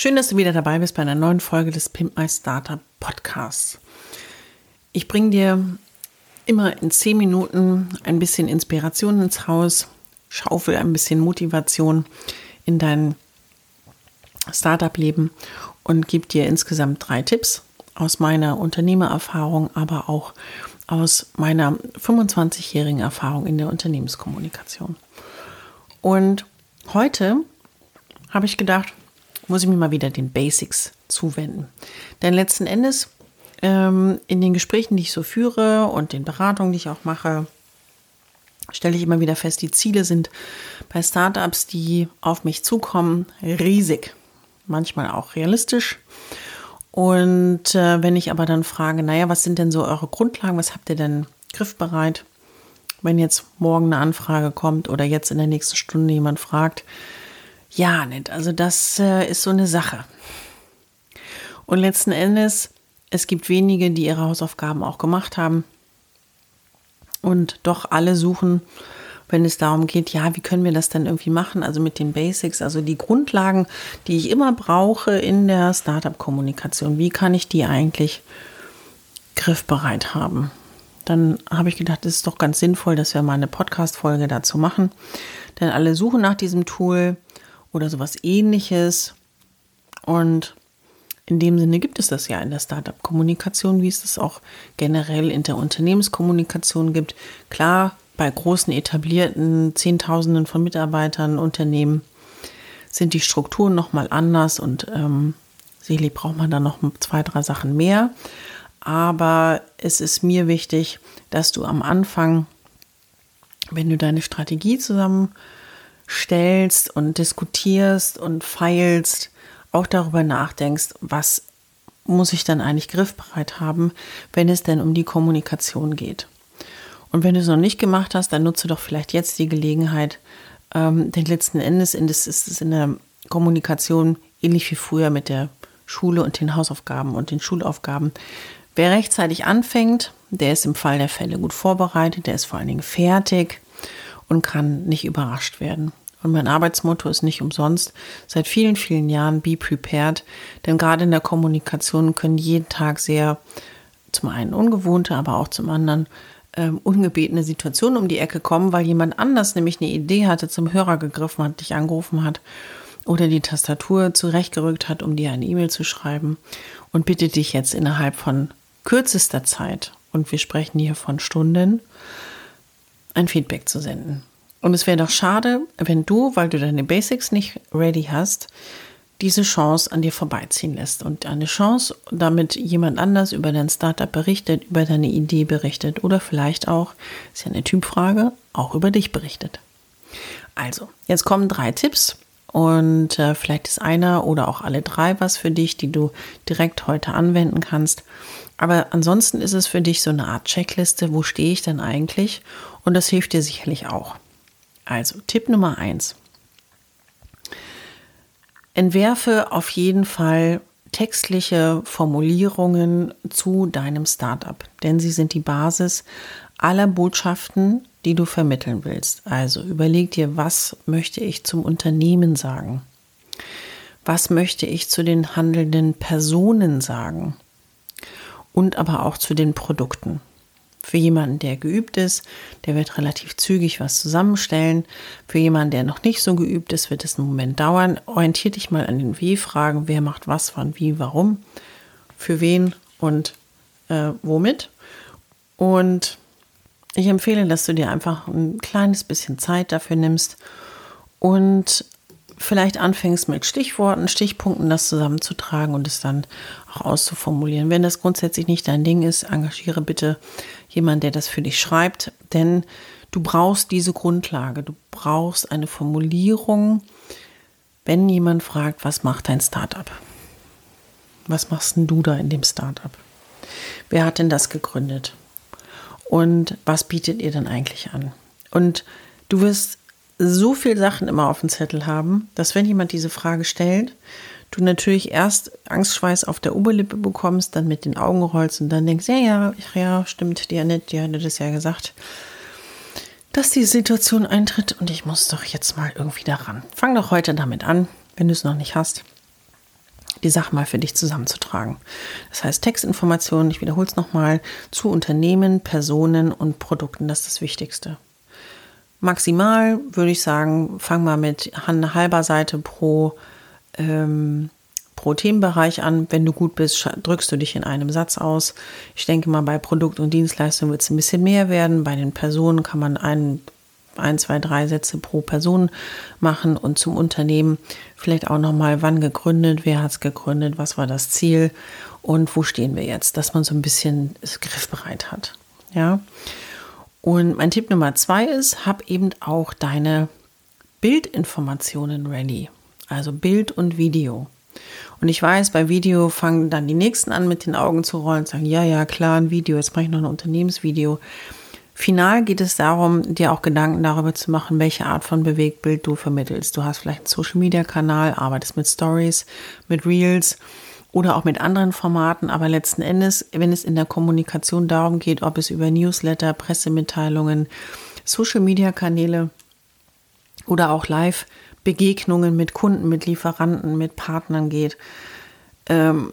Schön, dass du wieder dabei bist bei einer neuen Folge des Pimp My Startup Podcasts. Ich bringe dir immer in zehn Minuten ein bisschen Inspiration ins Haus, schaufel ein bisschen Motivation in dein Startup-Leben und gebe dir insgesamt drei Tipps aus meiner Unternehmererfahrung, aber auch aus meiner 25-jährigen Erfahrung in der Unternehmenskommunikation. Und heute habe ich gedacht, muss ich mir mal wieder den Basics zuwenden. Denn letzten Endes ähm, in den Gesprächen, die ich so führe und den Beratungen, die ich auch mache, stelle ich immer wieder fest, die Ziele sind bei Startups, die auf mich zukommen, riesig. Manchmal auch realistisch. Und äh, wenn ich aber dann frage, naja, was sind denn so eure Grundlagen? Was habt ihr denn griffbereit? Wenn jetzt morgen eine Anfrage kommt oder jetzt in der nächsten Stunde jemand fragt, ja, nicht. Also das äh, ist so eine Sache. Und letzten Endes, es gibt wenige, die ihre Hausaufgaben auch gemacht haben und doch alle suchen, wenn es darum geht, ja, wie können wir das dann irgendwie machen? Also mit den Basics, also die Grundlagen, die ich immer brauche in der Startup-Kommunikation. Wie kann ich die eigentlich griffbereit haben? Dann habe ich gedacht, es ist doch ganz sinnvoll, dass wir mal eine Podcast-Folge dazu machen. Denn alle suchen nach diesem Tool oder sowas ähnliches. Und in dem Sinne gibt es das ja in der Startup-Kommunikation, wie es das auch generell in der Unternehmenskommunikation gibt. Klar, bei großen etablierten Zehntausenden von Mitarbeitern, Unternehmen sind die Strukturen nochmal anders und ähm, sicherlich braucht man da noch zwei, drei Sachen mehr. Aber es ist mir wichtig, dass du am Anfang, wenn du deine Strategie zusammenstellst und diskutierst und feilst, auch darüber nachdenkst, was muss ich dann eigentlich griffbereit haben, wenn es denn um die Kommunikation geht. Und wenn du es noch nicht gemacht hast, dann nutze doch vielleicht jetzt die Gelegenheit, ähm, denn letzten Endes ist es in der Kommunikation ähnlich wie früher mit der Schule und den Hausaufgaben und den Schulaufgaben. Wer rechtzeitig anfängt, der ist im Fall der Fälle gut vorbereitet, der ist vor allen Dingen fertig und kann nicht überrascht werden. Und mein Arbeitsmotto ist nicht umsonst seit vielen, vielen Jahren Be Prepared. Denn gerade in der Kommunikation können jeden Tag sehr zum einen ungewohnte, aber auch zum anderen ähm, ungebetene Situationen um die Ecke kommen, weil jemand anders nämlich eine Idee hatte, zum Hörer gegriffen hat, dich angerufen hat oder die Tastatur zurechtgerückt hat, um dir eine E-Mail zu schreiben und bittet dich jetzt innerhalb von kürzester Zeit, und wir sprechen hier von Stunden, ein Feedback zu senden. Und es wäre doch schade, wenn du, weil du deine Basics nicht ready hast, diese Chance an dir vorbeiziehen lässt und eine Chance, damit jemand anders über dein Startup berichtet, über deine Idee berichtet oder vielleicht auch, ist ja eine Typfrage, auch über dich berichtet. Also, jetzt kommen drei Tipps und äh, vielleicht ist einer oder auch alle drei was für dich, die du direkt heute anwenden kannst. Aber ansonsten ist es für dich so eine Art Checkliste, wo stehe ich denn eigentlich? Und das hilft dir sicherlich auch. Also Tipp Nummer eins. Entwerfe auf jeden Fall textliche Formulierungen zu deinem Startup, denn sie sind die Basis aller Botschaften, die du vermitteln willst. Also überleg dir, was möchte ich zum Unternehmen sagen? Was möchte ich zu den handelnden Personen sagen? Und aber auch zu den Produkten. Für jemanden, der geübt ist, der wird relativ zügig was zusammenstellen. Für jemanden, der noch nicht so geübt ist, wird es einen Moment dauern. Orientier dich mal an den Wie-Fragen. Wer macht was, wann, wie, warum, für wen und äh, womit. Und ich empfehle, dass du dir einfach ein kleines bisschen Zeit dafür nimmst und vielleicht anfängst mit Stichworten, Stichpunkten das zusammenzutragen und es dann auch auszuformulieren. Wenn das grundsätzlich nicht dein Ding ist, engagiere bitte jemanden, der das für dich schreibt, denn du brauchst diese Grundlage, du brauchst eine Formulierung, wenn jemand fragt, was macht dein Startup? Was machst denn du da in dem Startup? Wer hat denn das gegründet? Und was bietet ihr denn eigentlich an? Und du wirst so viele Sachen immer auf dem Zettel haben, dass wenn jemand diese Frage stellt, du natürlich erst Angstschweiß auf der Oberlippe bekommst, dann mit den Augen rollst und dann denkst, ja, ja, ja, stimmt, die Annette, die hatte das ja gesagt, dass die Situation eintritt und ich muss doch jetzt mal irgendwie daran. Fang doch heute damit an, wenn du es noch nicht hast, die Sache mal für dich zusammenzutragen. Das heißt Textinformationen, ich wiederhole es nochmal, zu Unternehmen, Personen und Produkten, das ist das Wichtigste. Maximal würde ich sagen, fang mal mit einer halber Seite pro, ähm, pro Themenbereich an. Wenn du gut bist, drückst du dich in einem Satz aus. Ich denke mal, bei Produkt und Dienstleistung wird es ein bisschen mehr werden. Bei den Personen kann man ein, ein, zwei, drei Sätze pro Person machen und zum Unternehmen vielleicht auch nochmal, wann gegründet, wer hat es gegründet, was war das Ziel und wo stehen wir jetzt, dass man so ein bisschen es griffbereit hat. Ja. Und mein Tipp Nummer zwei ist, hab eben auch deine Bildinformationen ready. Also Bild und Video. Und ich weiß, bei Video fangen dann die Nächsten an, mit den Augen zu rollen und sagen, ja, ja, klar, ein Video, jetzt mache ich noch ein Unternehmensvideo. Final geht es darum, dir auch Gedanken darüber zu machen, welche Art von Bewegtbild du vermittelst. Du hast vielleicht einen Social-Media-Kanal, arbeitest mit Stories, mit Reels oder auch mit anderen Formaten. Aber letzten Endes, wenn es in der Kommunikation darum geht, ob es über Newsletter, Pressemitteilungen, Social-Media-Kanäle oder auch Live-Begegnungen mit Kunden, mit Lieferanten, mit Partnern geht, ähm,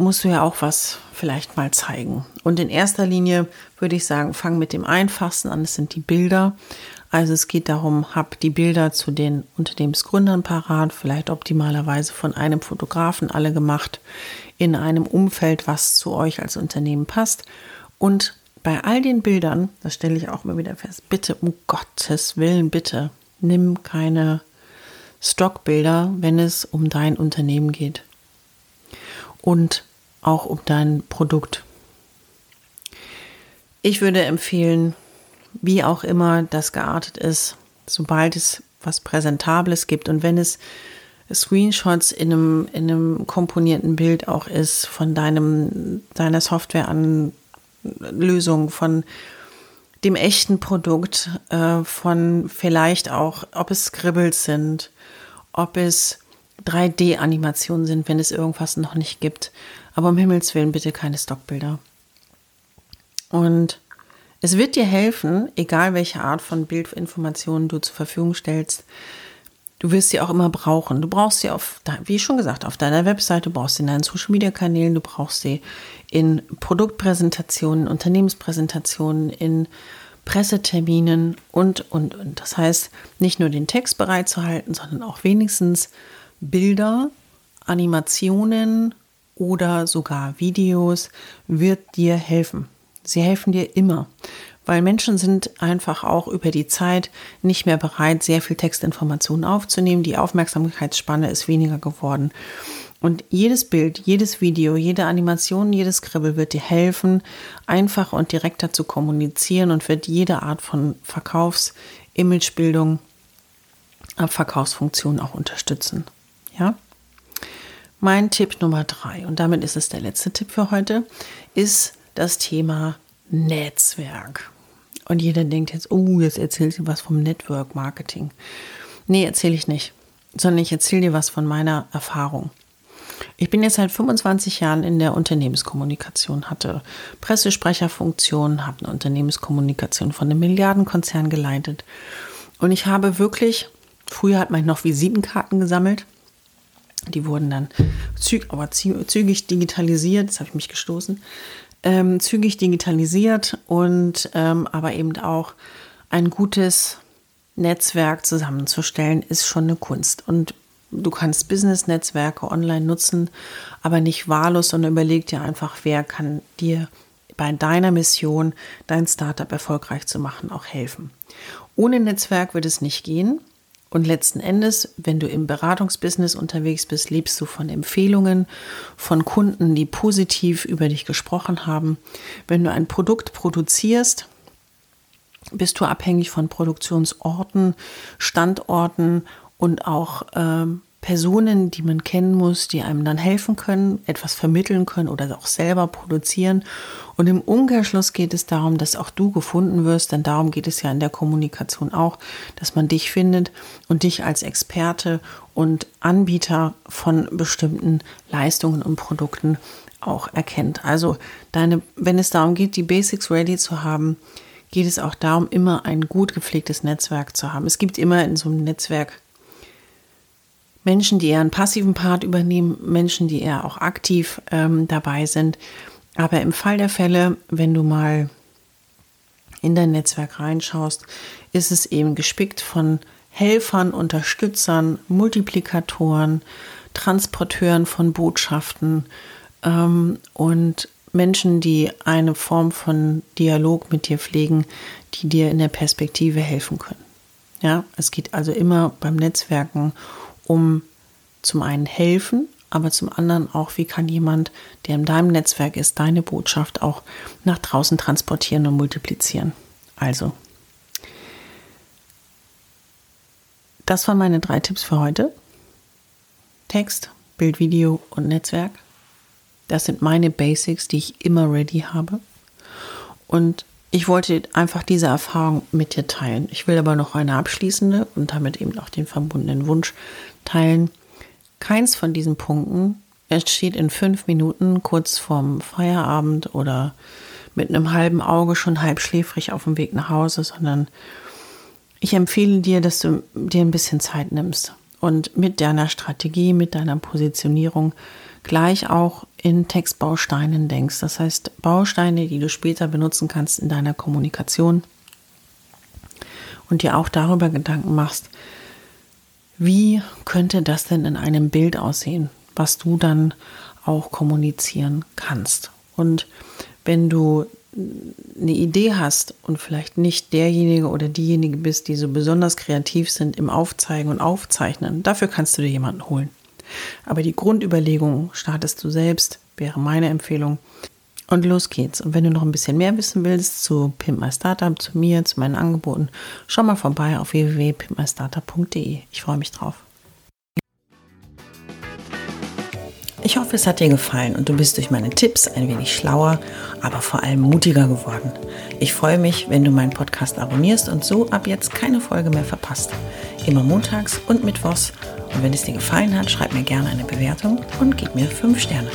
musst du ja auch was vielleicht mal zeigen. Und in erster Linie würde ich sagen, fang mit dem Einfachsten an, das sind die Bilder. Also es geht darum, hab die Bilder zu den Unternehmensgründern parat, vielleicht optimalerweise von einem Fotografen alle gemacht, in einem Umfeld, was zu euch als Unternehmen passt. Und bei all den Bildern, das stelle ich auch immer wieder fest, bitte, um Gottes Willen, bitte, nimm keine Stockbilder, wenn es um dein Unternehmen geht. Und auch um dein Produkt. Ich würde empfehlen, wie auch immer das geartet ist, sobald es was Präsentables gibt und wenn es Screenshots in einem, in einem komponierten Bild auch ist von deinem, deiner Softwareanlösung, von dem echten Produkt, äh, von vielleicht auch, ob es Scribbles sind, ob es 3D-Animationen sind, wenn es irgendwas noch nicht gibt. Aber um Himmels Willen bitte keine Stockbilder. Und es wird dir helfen, egal welche Art von Bildinformationen du zur Verfügung stellst. Du wirst sie auch immer brauchen. Du brauchst sie auf, wie schon gesagt, auf deiner Webseite, du brauchst sie in deinen Social Media Kanälen, du brauchst sie in Produktpräsentationen, Unternehmenspräsentationen, in Presseterminen und, und, und. Das heißt, nicht nur den Text bereitzuhalten, sondern auch wenigstens Bilder, Animationen oder sogar Videos wird dir helfen. Sie helfen dir immer, weil Menschen sind einfach auch über die Zeit nicht mehr bereit, sehr viel Textinformationen aufzunehmen. Die Aufmerksamkeitsspanne ist weniger geworden. Und jedes Bild, jedes Video, jede Animation, jedes Skribbel wird dir helfen, einfacher und direkter zu kommunizieren und wird jede Art von Verkaufs-, Imagebildung, Verkaufsfunktion auch unterstützen. Ja? Mein Tipp Nummer drei, und damit ist es der letzte Tipp für heute, ist das Thema Netzwerk. Und jeder denkt jetzt, oh, jetzt erzählt sie was vom Network Marketing. Nee, erzähle ich nicht, sondern ich erzähle dir was von meiner Erfahrung. Ich bin jetzt seit 25 Jahren in der Unternehmenskommunikation, hatte Pressesprecherfunktion, habe eine Unternehmenskommunikation von einem Milliardenkonzern geleitet. Und ich habe wirklich, früher hat man noch Visitenkarten gesammelt. Die wurden dann züg, aber zügig digitalisiert, das habe ich mich gestoßen ähm, zügig digitalisiert und ähm, aber eben auch ein gutes Netzwerk zusammenzustellen, ist schon eine Kunst. Und du kannst Business-Netzwerke online nutzen, aber nicht wahllos, sondern überleg dir einfach, wer kann dir bei deiner Mission, dein Startup erfolgreich zu machen, auch helfen. Ohne Netzwerk wird es nicht gehen. Und letzten Endes, wenn du im Beratungsbusiness unterwegs bist, lebst du von Empfehlungen von Kunden, die positiv über dich gesprochen haben. Wenn du ein Produkt produzierst, bist du abhängig von Produktionsorten, Standorten und auch ähm, Personen, die man kennen muss, die einem dann helfen können, etwas vermitteln können oder auch selber produzieren. Und im Umkehrschluss geht es darum, dass auch du gefunden wirst, denn darum geht es ja in der Kommunikation auch, dass man dich findet und dich als Experte und Anbieter von bestimmten Leistungen und Produkten auch erkennt. Also deine, wenn es darum geht, die Basics ready zu haben, geht es auch darum, immer ein gut gepflegtes Netzwerk zu haben. Es gibt immer in so einem Netzwerk Menschen, die eher einen passiven Part übernehmen, Menschen, die eher auch aktiv ähm, dabei sind. Aber im Fall der Fälle, wenn du mal in dein Netzwerk reinschaust, ist es eben gespickt von Helfern, Unterstützern, Multiplikatoren, Transporteuren von Botschaften ähm, und Menschen, die eine Form von Dialog mit dir pflegen, die dir in der Perspektive helfen können. Ja, es geht also immer beim Netzwerken um zum einen helfen, aber zum anderen auch, wie kann jemand, der in deinem Netzwerk ist, deine Botschaft auch nach draußen transportieren und multiplizieren. Also, das waren meine drei Tipps für heute. Text, Bild, Video und Netzwerk. Das sind meine Basics, die ich immer ready habe. Und ich wollte einfach diese Erfahrung mit dir teilen. Ich will aber noch eine abschließende und damit eben auch den verbundenen Wunsch teilen. Keins von diesen Punkten entsteht in fünf Minuten kurz vorm Feierabend oder mit einem halben Auge schon halb schläfrig auf dem Weg nach Hause, sondern ich empfehle dir, dass du dir ein bisschen Zeit nimmst und mit deiner Strategie, mit deiner Positionierung gleich auch in Textbausteinen denkst. Das heißt, Bausteine, die du später benutzen kannst in deiner Kommunikation und dir auch darüber Gedanken machst, wie könnte das denn in einem Bild aussehen, was du dann auch kommunizieren kannst. Und wenn du eine Idee hast und vielleicht nicht derjenige oder diejenige bist, die so besonders kreativ sind im Aufzeigen und Aufzeichnen, dafür kannst du dir jemanden holen. Aber die Grundüberlegung startest du selbst, wäre meine Empfehlung. Und los geht's. Und wenn du noch ein bisschen mehr wissen willst zu Pimp My Startup, zu mir, zu meinen Angeboten, schau mal vorbei auf www.pimpmystartup.de. Ich freue mich drauf. Ich hoffe, es hat dir gefallen und du bist durch meine Tipps ein wenig schlauer, aber vor allem mutiger geworden. Ich freue mich, wenn du meinen Podcast abonnierst und so ab jetzt keine Folge mehr verpasst. Immer montags und mittwochs. Und wenn es dir gefallen hat, schreib mir gerne eine Bewertung und gib mir 5 Sterne.